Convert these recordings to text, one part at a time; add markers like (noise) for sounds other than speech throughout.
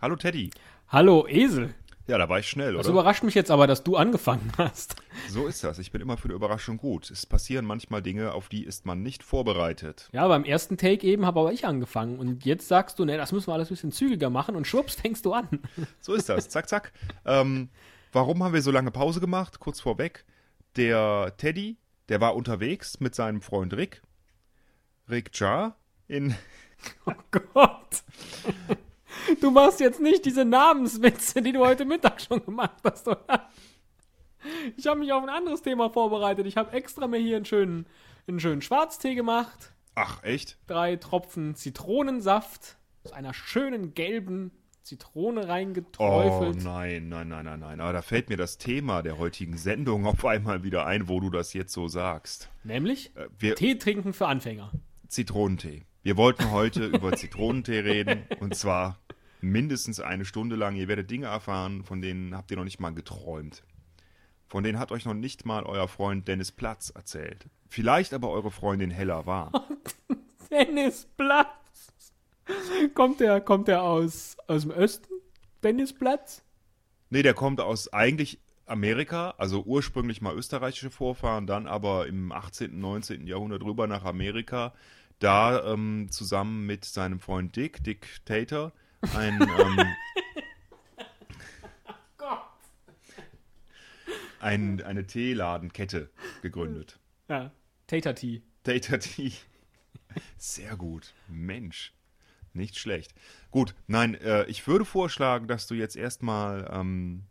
Hallo Teddy. Hallo Esel. Ja, da war ich schnell, Das oder? überrascht mich jetzt aber, dass du angefangen (laughs) hast. So ist das. Ich bin immer für eine Überraschung gut. Es passieren manchmal Dinge, auf die ist man nicht vorbereitet. Ja, beim ersten Take eben habe aber ich angefangen. Und jetzt sagst du, ne, das müssen wir alles ein bisschen zügiger machen und schwupps fängst du an. (laughs) So ist das. zack, zack. Ähm, warum haben wir so lange Pause gemacht? Kurz vorweg. Der Teddy, der war unterwegs mit seinem Freund Rick. Rick Jar in. (laughs) Oh Gott. Du machst jetzt nicht diese Namenswitze, die du heute Mittag schon gemacht hast, oder? Ich habe mich auf ein anderes Thema vorbereitet. Ich habe extra mir hier einen schönen, einen schönen Schwarztee gemacht. Ach, echt? Drei Tropfen Zitronensaft aus einer schönen gelben Zitrone Oh reingeträufelt. nein, nein, nein, nein, nein. Aber da fällt mir das Thema der heutigen Sendung auf einmal wieder ein, wo du das jetzt so sagst. Nämlich Äh, Tee trinken für Anfänger. Zitronentee. Wir wollten heute über Zitronentee reden und zwar mindestens eine Stunde lang. Ihr werdet Dinge erfahren, von denen habt ihr noch nicht mal geträumt. Von denen hat euch noch nicht mal euer Freund Dennis Platz erzählt. Vielleicht aber eure Freundin Hella war. (laughs) Dennis Platz. Kommt der, kommt der aus, aus dem Osten? Dennis Platz? Nee, der kommt aus eigentlich Amerika, also ursprünglich mal österreichische Vorfahren, dann aber im 18., 19. Jahrhundert rüber nach Amerika. Da ähm, zusammen mit seinem Freund Dick, Dick Tater, ein, (laughs) ähm, ein, eine Teeladenkette gegründet. Ja, Tater Tea. Tater Tea. Sehr gut. Mensch. Nicht schlecht. Gut, nein, äh, ich würde vorschlagen, dass du jetzt erstmal ähm,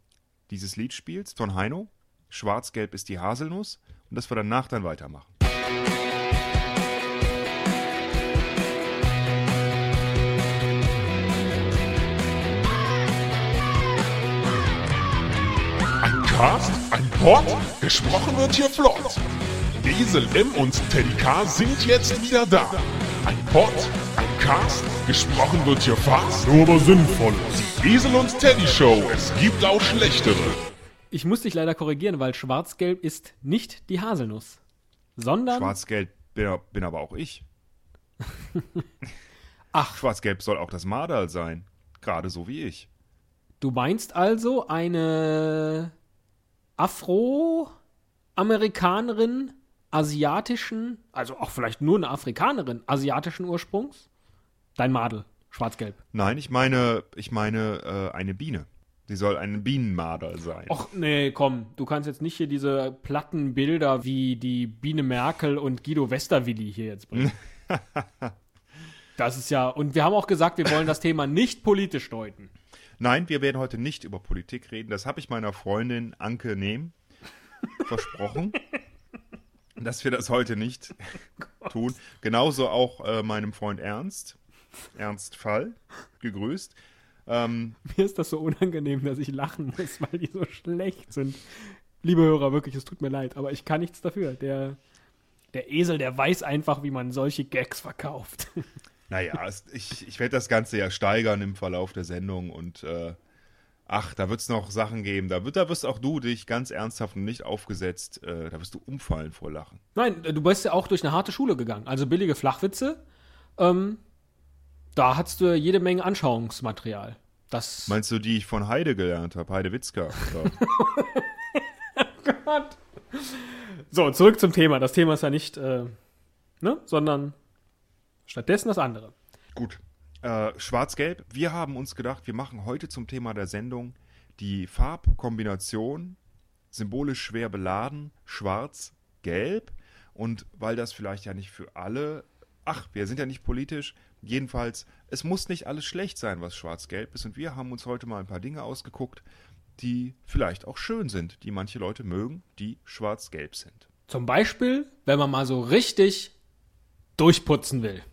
dieses Lied spielst von Heino. Schwarz-Gelb ist die Haselnuss. Und dass wir danach dann weitermachen. Ein Cast, ein Pod, gesprochen wird hier flott. Esel M und Teddy K sind jetzt wieder da. Ein Pod, ein Cast, gesprochen wird hier fast, nur aber sinnvoll. Die Esel und Teddy Show, es gibt auch schlechtere. Ich muss dich leider korrigieren, weil Schwarz-Gelb ist nicht die Haselnuss, sondern Schwarz-Gelb bin, bin aber auch ich. (laughs) Ach. Schwarz-Gelb soll auch das Madal sein. Gerade so wie ich. du meinst also eine Afroamerikanerin asiatischen, also auch vielleicht nur eine Afrikanerin asiatischen Ursprungs? Dein Madel, Schwarz-Gelb. Nein, ich meine, ich meine äh, eine Biene. Sie soll ein Bienenmarder sein. Och, nee, komm, du kannst jetzt nicht hier diese platten Bilder wie die Biene Merkel und Guido Westerwilli hier jetzt bringen. (laughs) Das ist ja, und wir haben auch gesagt, wir wollen das Thema nicht politisch deuten. Nein, wir werden heute nicht über Politik reden. Das habe ich meiner Freundin Anke Nehm versprochen, (laughs) dass wir das heute nicht tun. Genauso auch äh, meinem Freund Ernst, Ernst Fall, gegrüßt. Ähm, Mir ist das so unangenehm, dass ich lachen muss, weil die so schlecht sind. Liebe Hörer, wirklich, es tut mir leid, aber ich kann nichts dafür. Der, der Esel, der weiß einfach, wie man solche Gags verkauft. Naja, es, ich, ich werde das Ganze ja steigern im Verlauf der Sendung und äh, ach, da wird es noch Sachen geben. Da, wird, da wirst auch du dich ganz ernsthaft und nicht aufgesetzt, äh, da wirst du umfallen vor Lachen. Nein, du bist ja auch durch eine harte Schule gegangen. Also billige Flachwitze. Ähm, da hattest du jede Menge Anschauungsmaterial. Das. Meinst du, die ich von Heide gelernt habe, Heide Witzka? Oder? (laughs) Gott. So, zurück zum Thema. Das Thema ist ja nicht, äh, ne, sondern stattdessen das andere. Gut. Äh, Schwarz-Gelb. Wir haben uns gedacht, wir machen heute zum Thema der Sendung die Farbkombination, symbolisch schwer beladen, schwarz-gelb. Und weil das vielleicht ja nicht für alle, ach, wir sind ja nicht politisch, jedenfalls, es muss nicht alles schlecht sein, was schwarz-gelb ist. Und wir haben uns heute mal ein paar Dinge ausgeguckt, die vielleicht auch schön sind, die manche Leute mögen, die schwarz-gelb sind. Zum Beispiel, wenn man mal so richtig durchputzen will.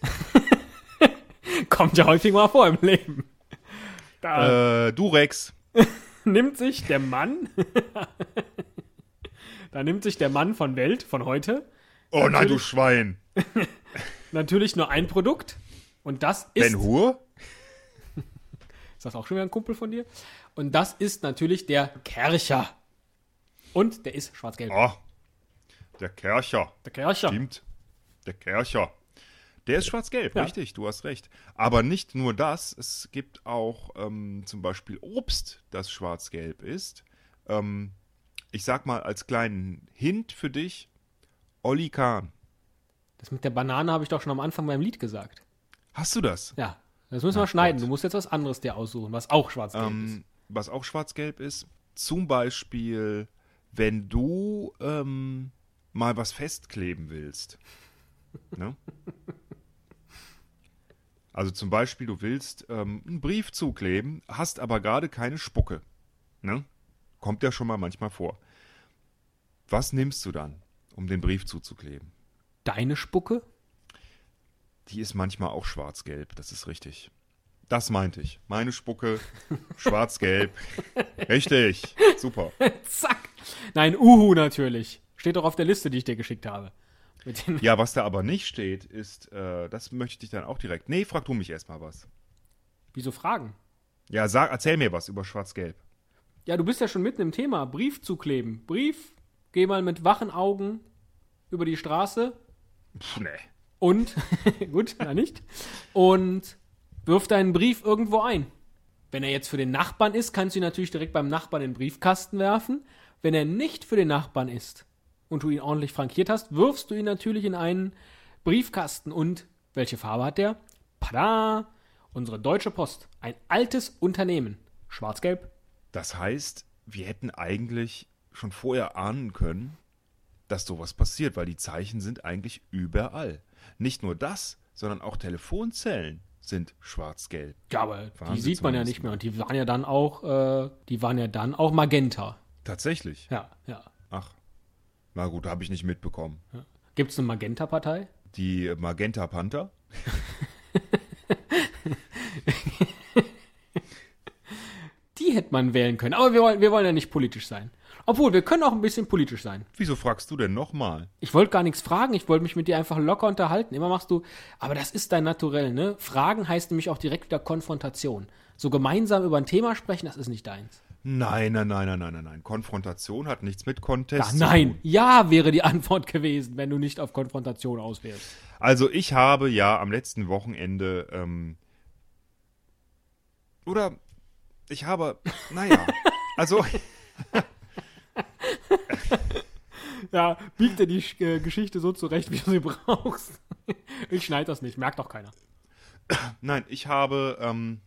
(laughs) Kommt ja häufig mal vor im Leben. Da Äh, Durex. (laughs) nimmt sich der Mann, (laughs) da nimmt sich der Mann von Welt, von heute, Oh nein, du Schwein. natürlich nur ein Produkt. Und das ist. Ben Hur? Ist das auch schon wieder ein Kumpel von dir? Und das ist natürlich der Kercher. Und der ist schwarz-gelb. Oh, der Kercher. Der Kercher. Stimmt. Der Kercher. Der ist schwarz-gelb, Ja. richtig, du hast recht. Aber nicht nur das, es gibt auch ähm, zum Beispiel Obst, das schwarz-gelb ist. Ähm, ich sag mal als kleinen Hint für dich, Olli Kahn. Das mit der Banane habe ich doch schon am Anfang beim Lied gesagt. Hast du das? Ja, das müssen wir schneiden. Du musst jetzt was anderes dir aussuchen, was auch schwarz-gelb ist. Ähm, was auch schwarz-gelb ist, zum Beispiel, wenn du ähm, mal was festkleben willst. ne? (laughs) Also zum Beispiel, du willst ähm, einen Brief zukleben, hast aber gerade keine Spucke. Ne? Kommt ja schon mal manchmal vor. Was nimmst du dann, um den Brief zuzukleben? Deine Spucke? Die ist manchmal auch schwarz-gelb, das ist richtig. Das meinte ich. Meine Spucke, (laughs) schwarz-gelb. Richtig, super. (laughs) Zack. Nein, Uhu natürlich. Steht doch auf der Liste, die ich dir geschickt habe. Ja, was da aber nicht steht, ist, äh, das möchte ich dich dann auch direkt. Nee, frag du mich erstmal was. Wieso Fragen? Ja, sag, erzähl mir was über schwarz-gelb. Ja, du bist ja schon mitten im Thema. Brief zukleben. Brief, geh mal mit wachen Augen über die Straße Puh, nee. und, (laughs) gut, na nicht, und wirf deinen Brief irgendwo ein. Wenn er jetzt für den Nachbarn ist, kannst du ihn natürlich direkt beim Nachbarn in den Briefkasten werfen. Wenn er nicht für den Nachbarn ist und du ihn ordentlich frankiert hast, wirfst du ihn natürlich in einen Briefkasten. Und welche Farbe hat der? Pada! Unsere Deutsche Post. Ein altes Unternehmen. Schwarz-Gelb. Das heißt, wir hätten eigentlich schon vorher ahnen können, dass sowas passiert, weil die Zeichen sind eigentlich überall. Nicht nur das, sondern auch Telefonzellen sind schwarz-gelb. Ja, aber die Wahnsinn sieht man ja nicht mehr. Und die waren ja dann auch, äh, die waren ja dann auch Magenta. Tatsächlich. Ja, ja. Ach, na gut, habe ich nicht mitbekommen. Gibt es eine Magenta-Partei? Die Magenta Panther? (laughs) Die hätte man wählen können. Aber wir wollen, wir wollen ja nicht politisch sein. Obwohl, wir können auch ein bisschen politisch sein. Wieso fragst du denn nochmal? Ich wollte gar nichts fragen, ich wollte mich mit dir einfach locker unterhalten. Immer machst du, aber das ist dein Naturell, ne? Fragen heißt nämlich auch direkt wieder Konfrontation. So gemeinsam über ein Thema sprechen, das ist nicht deins. Nein, nein, nein, nein, nein, nein, nein. Konfrontation hat nichts mit Contest Ach, zu nein, ja wäre die (laughs) Antwort gewesen, wenn du nicht auf Konfrontation auswählst. Also ich habe ja am letzten Wochenende ähm, oder ich habe, naja, (laughs) also (laughs) Ja, bieg dir die äh, Geschichte so zurecht, wie du sie brauchst. Ich schneide das nicht, merkt doch keiner. nein, ich habe ähm,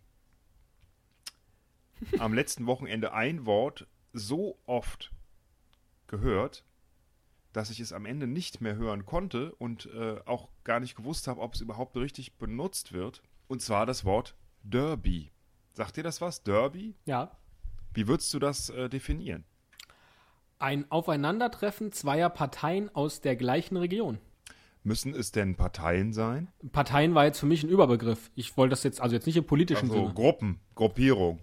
am letzten Wochenende ein Wort so oft gehört, dass ich es am Ende nicht mehr hören konnte und äh, auch gar nicht gewusst habe, ob es überhaupt richtig benutzt wird. Und zwar das Wort Derby. Sagt dir das was? Derby? Ja, Wie würdest du das äh, definieren? ein Aufeinandertreffen zweier Parteien aus der gleichen Region. Müssen es denn Parteien sein? Parteien war jetzt für mich ein Überbegriff. Ich wollte das jetzt, also jetzt nicht im politischen Also Sinne. Gruppen, Gruppierung.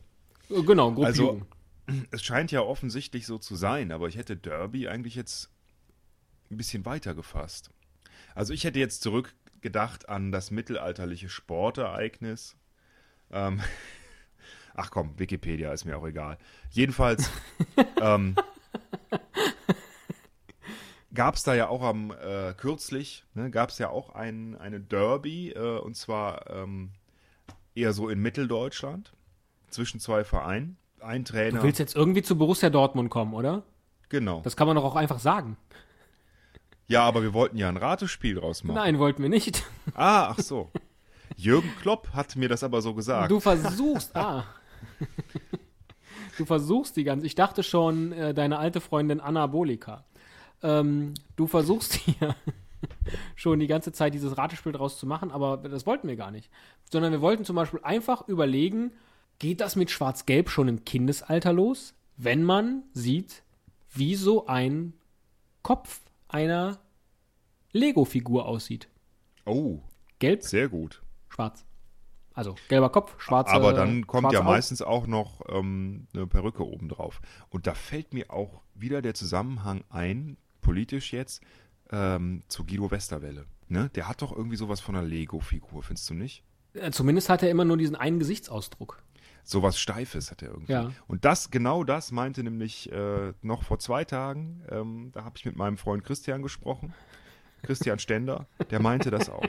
Genau, Gruppierung. (clears throat) Es scheint ja offensichtlich so zu sein, aber ich hätte Derby eigentlich jetzt ein bisschen weiter gefasst. Also ich hätte jetzt zurückgedacht an das mittelalterliche Sportereignis. Ähm, (laughs) ach komm, Wikipedia ist mir auch egal. Jedenfalls (laughs) ähm, gab es da ja auch am äh, kürzlich, ne, gab es ja auch ein, eine Derby, äh, und zwar ähm, eher so in Mitteldeutschland, zwischen zwei Vereinen. Ein Trainer. Du willst jetzt irgendwie zu Borussia Dortmund kommen, oder? Genau. Das kann man doch auch einfach sagen. Ja, aber wir wollten ja ein Ratespiel draus machen. Nein, wollten wir nicht. Ah, ach so. Jürgen Klopp hat mir das aber so gesagt. Du versuchst, ah. Du versuchst die ganze, ich dachte schon, äh, deine alte Freundin Anabolika. Ähm, du versuchst hier schon die ganze Zeit dieses Ratespiel draus zu machen, aber das wollten wir gar nicht. Sondern wir wollten zum Beispiel einfach überlegen, geht das mit Schwarz-Gelb schon im Kindesalter los, wenn man sieht, wie so ein Kopf einer Lego-Figur aussieht. Oh, Gelb, sehr gut. schwarz. Also gelber Kopf, schwarze Aber dann kommt ja Augen. meistens auch noch ähm, eine Perücke obendrauf. Und da fällt mir auch wieder der Zusammenhang ein, politisch jetzt, ähm, zu Guido Westerwelle. Ne? Der hat doch irgendwie sowas von einer Lego-Figur, findest du nicht? Äh, Zumindest hat er immer nur diesen einen Gesichtsausdruck. Sowas Steifes hat er irgendwie. Ja. Und das, genau das meinte nämlich äh, noch vor zwei Tagen, ähm, da habe ich mit meinem Freund Christian gesprochen, Christian Stender, der meinte das auch.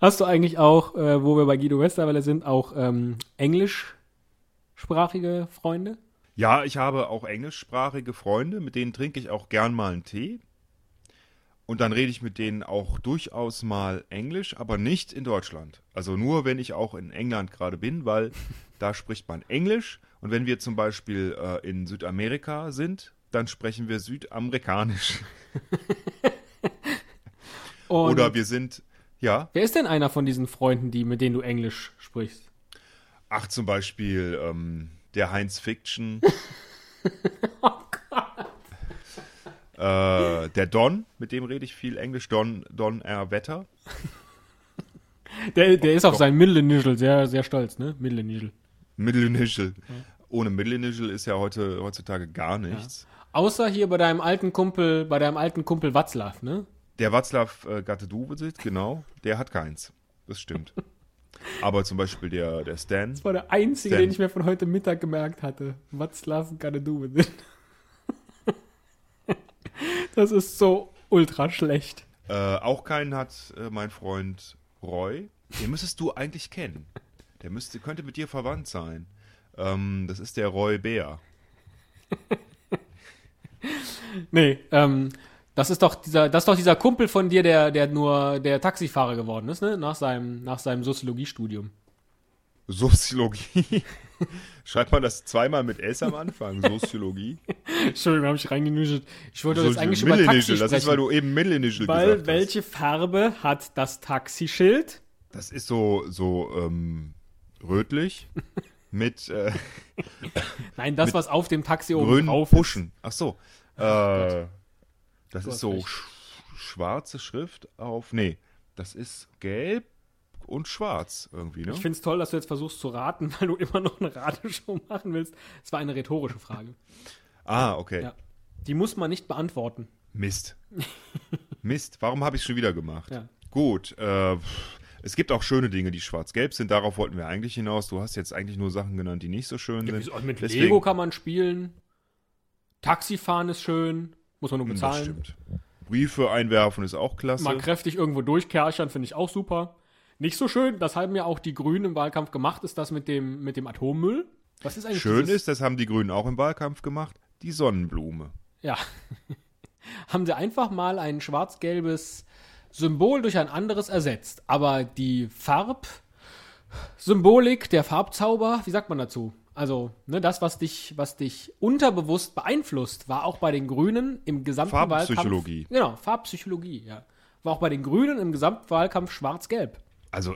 Hast du eigentlich auch, äh, wo wir bei Guido Westerwelle sind, auch ähm, englischsprachige Freunde? Ja, ich habe auch englischsprachige Freunde, mit denen trinke ich auch gern mal einen Tee. Und dann rede ich mit denen auch durchaus mal Englisch, aber nicht in Deutschland. Also nur, wenn ich auch in England gerade bin, weil (laughs) da spricht man Englisch. Und wenn wir zum Beispiel äh, in Südamerika sind, dann sprechen wir Südamerikanisch. (laughs) Oder wir sind, ja, wer ist denn einer von diesen Freunden, die, mit denen du Englisch sprichst? ach zum Beispiel ähm, der Heinz Fiction. (laughs) Äh, der Don, mit dem rede ich viel Englisch, Don, Don R. Wetter. Der, der ist auf sein Mittelinitial sehr, sehr stolz, ne? Mittelinitial. Middle Initial. Ohne Middle Initial ist ja heute, heutzutage gar nichts. Außer hier bei deinem alten Kumpel, bei deinem alten Kumpel Watzlaw, ne? Der Václav äh, Gatte-Dubesit, genau, der hat keins. Das stimmt. Aber zum Beispiel der, der Stan, Das war der einzige, Stan. den ich mir von heute Mittag gemerkt hatte. Watzlaw it. Das ist so ultra schlecht. äh, auch keinen hat äh, mein Freund Roy. Den müsstest du eigentlich kennen. Der müsste, könnte mit dir verwandt sein. Ähm, das ist der Roy Bär. (laughs) Nee, ähm, das ist doch dieser, das ist doch dieser Kumpel von dir, der, der nur der Taxifahrer geworden ist, ne? Nach seinem, nach seinem Soziologiestudium. Soziologie. (laughs) Schreibt man das zweimal mit S am Anfang? Soziologie? Entschuldigung, habe ich reingenuschelt. Ich wollte jetzt Sozi- eigentlich über Middle Taxi Initial, Das ist, weil sprechen. du eben Middle Initial Weil gesagt hast. welche Farbe hat das Taxischild? Das ist so, so ähm, rötlich (laughs) mit äh, Nein, das, was auf dem Taxi oben drauf Buschen. Ach so. Äh, das Du ist so sch schwarze Schrift auf. Nee, das ist gelb und schwarz irgendwie, ne? Ich finde es toll, dass du jetzt versuchst zu raten, (laughs) weil du immer noch eine Rateshow machen willst. Es war eine rhetorische Frage. Ah, okay. Ja. Die muss man nicht beantworten. Mist. (laughs) Mist. Warum habe ich schon wieder gemacht? Ja. Gut. Äh, es gibt auch schöne Dinge, die schwarz-gelb sind. Darauf wollten wir eigentlich hinaus. Du hast jetzt eigentlich nur Sachen genannt, die nicht so schön sind. Wieso? Mit Deswegen- Lego kann man spielen. Taxifahren ist schön. Muss man nur Das bezahlen. stimmt. Briefe einwerfen ist auch klasse. Mal kräftig irgendwo durchkerchern, finde ich auch super. Nicht so schön, das haben ja auch die Grünen im Wahlkampf gemacht, ist das mit dem, mit dem Atommüll. Was ist eigentlich Schön dieses, ist, das haben die Grünen auch im Wahlkampf gemacht, die Sonnenblume. Ja. (laughs) haben sie einfach mal ein schwarz-gelbes Symbol durch ein anderes ersetzt. Aber die Farbsymbolik, der Farbzauber, wie sagt man dazu? Also, ne, das, was dich, was dich unterbewusst beeinflusst, war auch bei den Grünen im gesamten Farbpsychologie. Wahlkampf. Genau, Farbpsychologie, ja. War auch bei den Grünen im Gesamtwahlkampf schwarz-gelb. Also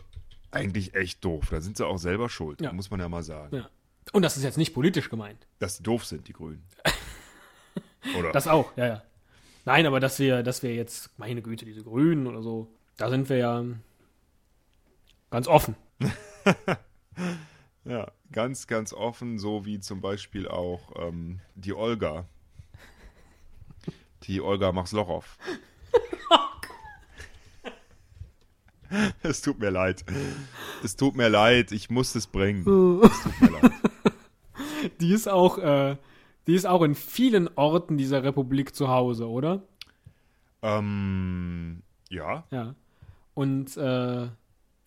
eigentlich echt doof. Da sind sie auch selber schuld, Ja. muss man ja mal sagen. Ja. Und das ist jetzt nicht politisch gemeint. Dass sie doof sind, die Grünen. (laughs) Oder? Das auch, ja, ja. Nein, aber dass wir, dass wir jetzt, meine Güte, diese Grünen oder so, da sind wir ja ganz offen. (laughs) ja, ganz, ganz offen, so wie zum Beispiel auch ähm, die Olga. Die Olga Maxlochow. (laughs) (laughs) es tut mir leid. Es tut mir leid, ich muss es bringen. Es tut mir leid. (laughs) Die ist auch, äh, die ist auch in vielen Orten dieser Republik zu Hause, oder? Ähm, ja. Ja. Und äh,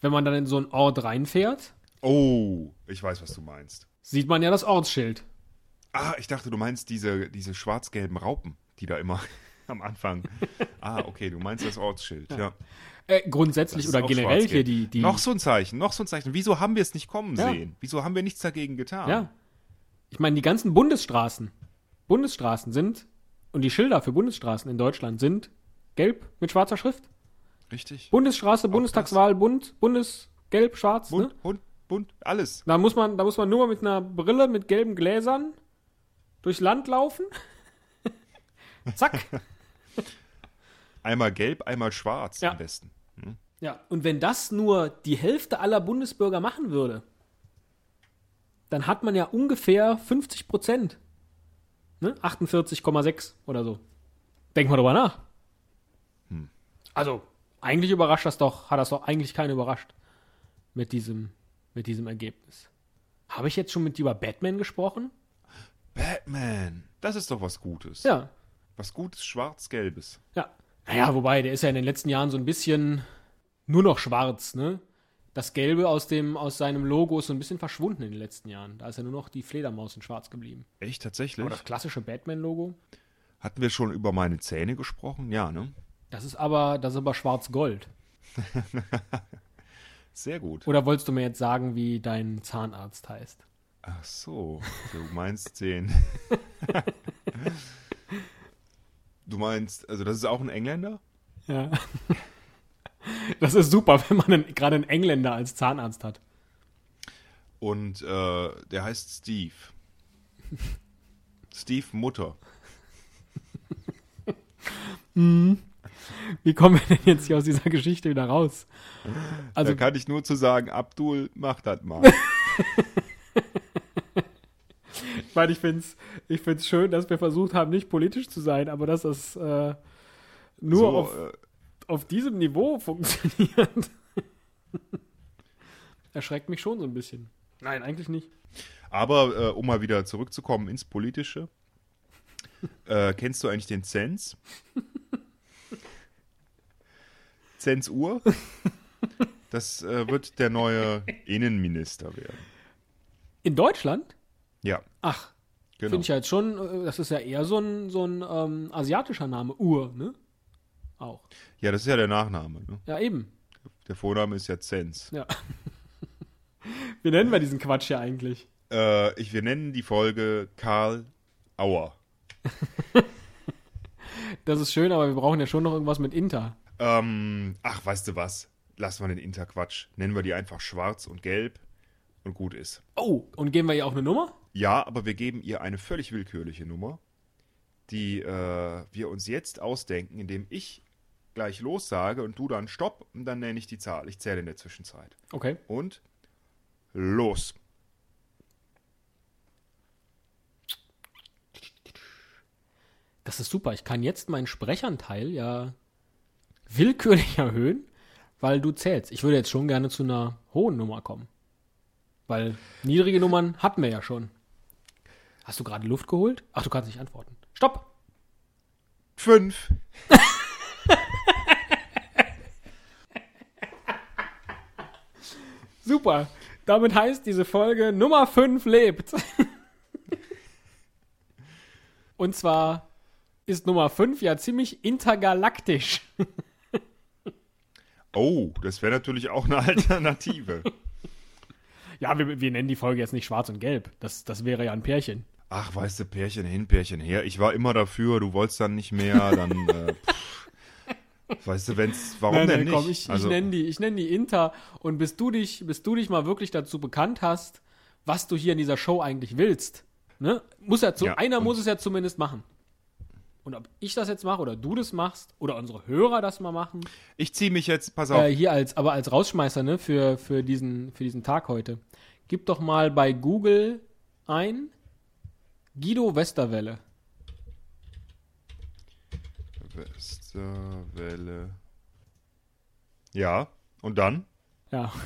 wenn man dann in so einen Ort reinfährt, Oh, ich weiß, was du meinst. sieht man ja das Ortsschild. Ah, ich dachte, du meinst diese, diese schwarz-gelben Raupen, die da immer (laughs) am Anfang. Ah, okay, du meinst das Ortsschild, ja. Äh, grundsätzlich Das oder generell hier die, die Noch so ein Zeichen, noch so ein Zeichen. Wieso haben wir es nicht kommen Ja. sehen? Wieso haben wir nichts dagegen getan? Ja. Ich meine, die ganzen Bundesstraßen, Bundesstraßen sind, und die Schilder für Bundesstraßen in Deutschland sind gelb mit schwarzer Schrift. Richtig. Bundesstraße, Bundestagswahl, Bund, Bundesgelb, schwarz, ne? Bunt, bunt, bunt, alles. Da muss man, da muss man nur mal mit einer Brille mit gelben Gläsern durchs Land laufen. (laughs) Zack. (laughs) Einmal gelb, einmal schwarz Ja. am besten. Ja, und wenn das nur die Hälfte aller Bundesbürger machen würde, dann hat man ja ungefähr 50 Prozent. Ne? 48,6 oder so. Denk mal drüber nach. Also, eigentlich überrascht das doch, hat das doch eigentlich keinen überrascht mit diesem, mit diesem Ergebnis. Habe ich jetzt schon mit dir über Batman gesprochen? Batman, das ist doch was Gutes. Ja, Was Gutes, schwarz-gelbes. ja. Naja, wobei, der ist ja in den letzten Jahren so ein bisschen nur noch schwarz, ne? Das Gelbe aus, dem, aus seinem Logo ist so ein bisschen verschwunden in den letzten Jahren. Da ist ja nur noch die Fledermaus in schwarz geblieben. Echt, tatsächlich? Aber das klassische Batman-Logo, Hatten wir schon über meine Zähne gesprochen? Ja, ne? das ist aber, das ist aber schwarz-gold. (laughs) Sehr gut. Oder wolltest du mir jetzt sagen, wie dein Zahnarzt heißt? Ach so, du meinst den. (laughs) du meinst, also das ist auch ein Engländer? Ja. (laughs) Das ist super, wenn man einen- gerade einen Engländer als Zahnarzt hat. Und äh, der heißt Steve. Steve Mutter. (laughs) Wie kommen wir denn jetzt hier aus dieser Geschichte wieder raus? Also, da kann ich nur zu sagen, Abdul, mach das mal. (laughs) weil ich finde es ich find's schön, dass wir versucht haben, nicht politisch zu sein, aber dass das äh, nur so, auf, äh, auf diesem Niveau (laughs) funktioniert. Erschreckt mich schon so ein bisschen. Nein, eigentlich nicht. aber äh, um mal wieder zurückzukommen ins Politische. Äh, kennst du eigentlich den Zenz? (laughs) Zenz-Uhr? Das äh, wird der neue Innenminister werden. In Deutschland? Ja, Ach, genau. finde ich jetzt schon, äh, das ist ja eher so ein, so ein ähm, asiatischer Name, Ur, ne? Auch. Ja, das ist ja der Nachname. Ne? Ja, eben. Der Vorname ist ja Zenz. Ja. (laughs) Wie nennen wir diesen Quatsch hier eigentlich? Äh, ich, wir nennen die Folge Karl Auer. (laughs) Das ist schön, aber wir brauchen ja schon noch irgendwas mit Inter. Ähm, ach, weißt du was? Lassen wir den Interquatsch. Nennen wir die einfach schwarz und gelb und gut ist. Oh, und geben wir ihr auch eine Nummer? Ja, aber wir geben ihr eine völlig willkürliche Nummer, die äh, wir uns jetzt ausdenken, indem ich gleich los sage und du dann Stopp und dann nenne ich die Zahl. Ich zähle in der Zwischenzeit. Okay. Und los. Das ist super. Ich kann jetzt meinen Sprechanteil ja willkürlich erhöhen, weil du zählst. Ich würde jetzt schon gerne zu einer hohen Nummer kommen. Weil niedrige Nummern hatten wir ja schon. Hast du gerade Luft geholt? Ach, du kannst nicht antworten. Stopp! Fünf. (laughs) Super. Damit heißt diese Folge Nummer 5 lebt. (laughs) Und zwar ist Nummer 5 ja ziemlich intergalaktisch. (laughs) Oh, das wäre natürlich auch eine Alternative. Ja, wir, wir nennen die Folge jetzt nicht schwarz und gelb. Das, das wäre ja ein Pärchen. Ach, weißt du, Pärchen hin, Pärchen her. Ich war immer dafür, du wolltest dann nicht mehr, dann. Äh, pff. weißt du, wenn's. Warum Nein, denn nein, nicht? komm, ich, also, ich nenne die, ich nenn die Inter. Und bis du, dich, bis du dich mal wirklich dazu bekannt hast, was du hier in dieser Show eigentlich willst, ne? muss ja, zu, Ja, einer muss es ja zumindest machen. Und ob ich das jetzt mache oder du das machst oder unsere Hörer das mal machen, ich ziehe mich jetzt, pass auf. äh, hier als, aber als Rausschmeißer, ne, für, für, diesen, für diesen Tag heute. Gib doch mal bei Google ein Guido Westerwelle. Westerwelle. Ja, und dann? Ja. (laughs)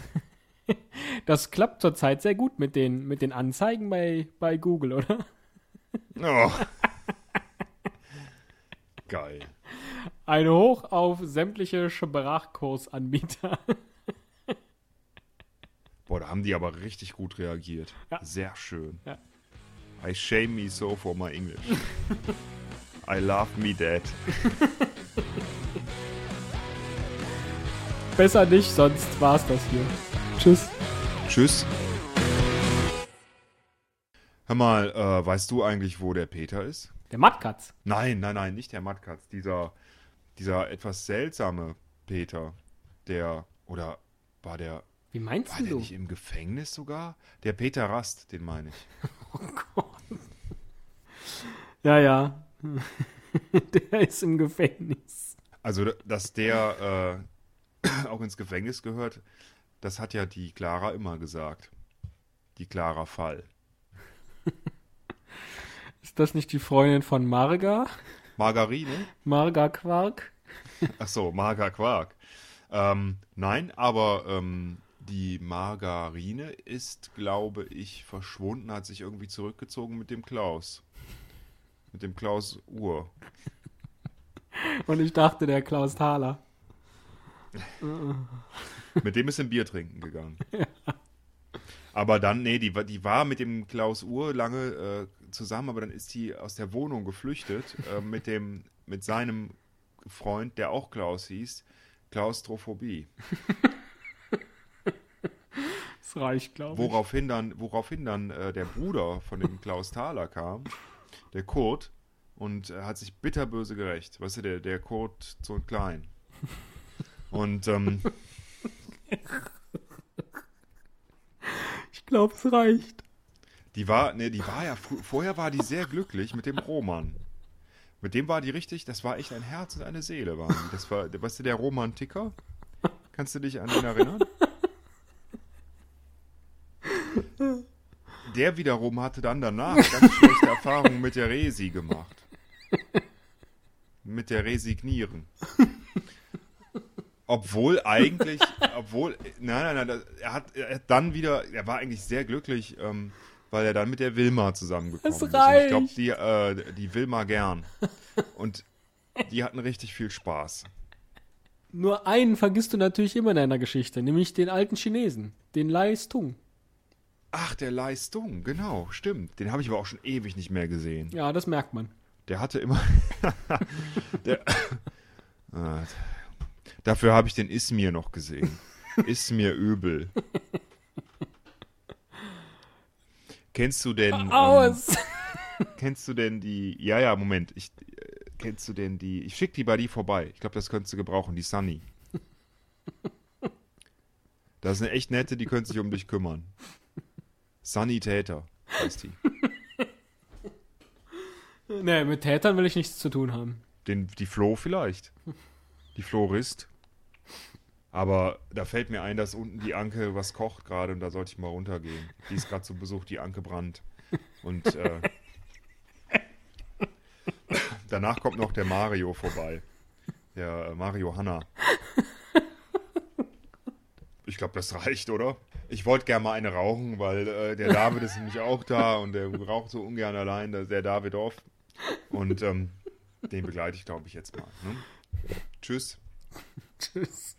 Das klappt zurzeit sehr gut mit den, mit den Anzeigen bei, bei Google, oder? Oh. (laughs) Geil. Ein Hoch auf sämtliche Sprachkursanbieter. (laughs) Boah, da haben die aber richtig gut reagiert. Ja. Sehr schön. Ja. I shame me so for my English. I love me dead. (laughs) Besser nicht, sonst war's das hier. Tschüss. Tschüss. Hör mal, äh, weißt du eigentlich, wo der Peter ist? Der Mattkatz. Nein, nein, nein, nicht der Mattkatz. Dieser, dieser etwas seltsame Peter. Der, oder war der, Wie meinst war du? der nicht im Gefängnis sogar? Der Peter Rast, den meine ich. (laughs) Ja, ja. (laughs) Der ist im Gefängnis. Also, dass der äh, (clears throat) auch ins Gefängnis gehört, das hat ja die Clara immer gesagt. Die Clara Fall. (laughs) Ist das nicht die Freundin von Marga? Margarine? Marga Quark? Ach so, Marga Quark. Ähm, nein, aber ähm, die Margarine ist, glaube ich, verschwunden, hat sich irgendwie zurückgezogen mit dem Klaus. Mit dem Klaus Uhr. Und ich dachte, der Klaus Thaler. (laughs) Mit dem ist ein Bier trinken gegangen. (laughs) Aber dann, nee, die, war- die war mit dem Klaus Uhr lange äh, zusammen, aber dann ist die aus der Wohnung geflüchtet äh, (laughs) mit dem, mit seinem Freund, der auch Klaus hieß, Klaustrophobie. Das reicht, glaube ich. Woraufhin dann, woraufhin dann äh, der Bruder von dem (laughs) Klaus Thaler kam, der Kurt, und äh, hat sich bitterböse gerecht. Weißt du, der, der Kurt so ein klein. Und ähm, Ich glaube, es reicht. die war, ne, die war ja, vorher war die sehr glücklich mit dem Roman. Mit dem war die richtig, das war echt ein Herz und eine Seele, waren die. Das war, weißt du, der Romantiker? Kannst du dich an den erinnern? Der wiederum hatte dann danach ganz schlechte (laughs) Erfahrungen mit der Resi gemacht. Mit der Resignieren. Obwohl eigentlich, obwohl, nein, nein, nein, er hat, er hat dann wieder, er war eigentlich sehr glücklich, ähm, weil er dann mit der Wilma zusammengekommen ist. Und ich glaube, die, äh, die Wilma gern. Und die hatten richtig viel Spaß. Nur einen vergisst du natürlich immer in deiner Geschichte, nämlich den alten Chinesen, den Lai Stung. Ach, der Leistung, genau, stimmt. Den habe ich aber auch schon ewig nicht mehr gesehen. Ja, das merkt man. Der hatte immer. (laughs) der, Ah, dafür habe ich den Ismir noch gesehen. (laughs) Ismir übel. Kennst du denn. Ähm, Aus! (laughs) kennst du denn die. Ja, ja, Moment. Ich, äh, kennst du denn die. Ich schick die bei dir vorbei. Ich glaube, das könntest du gebrauchen, die Sunny. Das ist eine echt nette, die könnte sich um dich kümmern. Sunny Täter heißt die. (laughs) nee, mit Tätern will ich nichts zu tun haben. Den, die Flo vielleicht. Die Florist. Aber da fällt mir ein, dass unten die Anke was kocht gerade und da sollte ich mal runtergehen. Die ist gerade zu Besuch, die Anke Brandt. Und äh, (laughs) danach kommt noch der Mario vorbei. Der äh, Mario Hanna. Ich glaube, das reicht, oder? Ich wollte gerne mal eine rauchen, weil äh, der David ist nämlich auch da und der raucht so ungern allein, der- David Off. Und ähm, den begleite ich, glaube ich, jetzt mal. Ne? Tschüss. (laughs) Tschüss.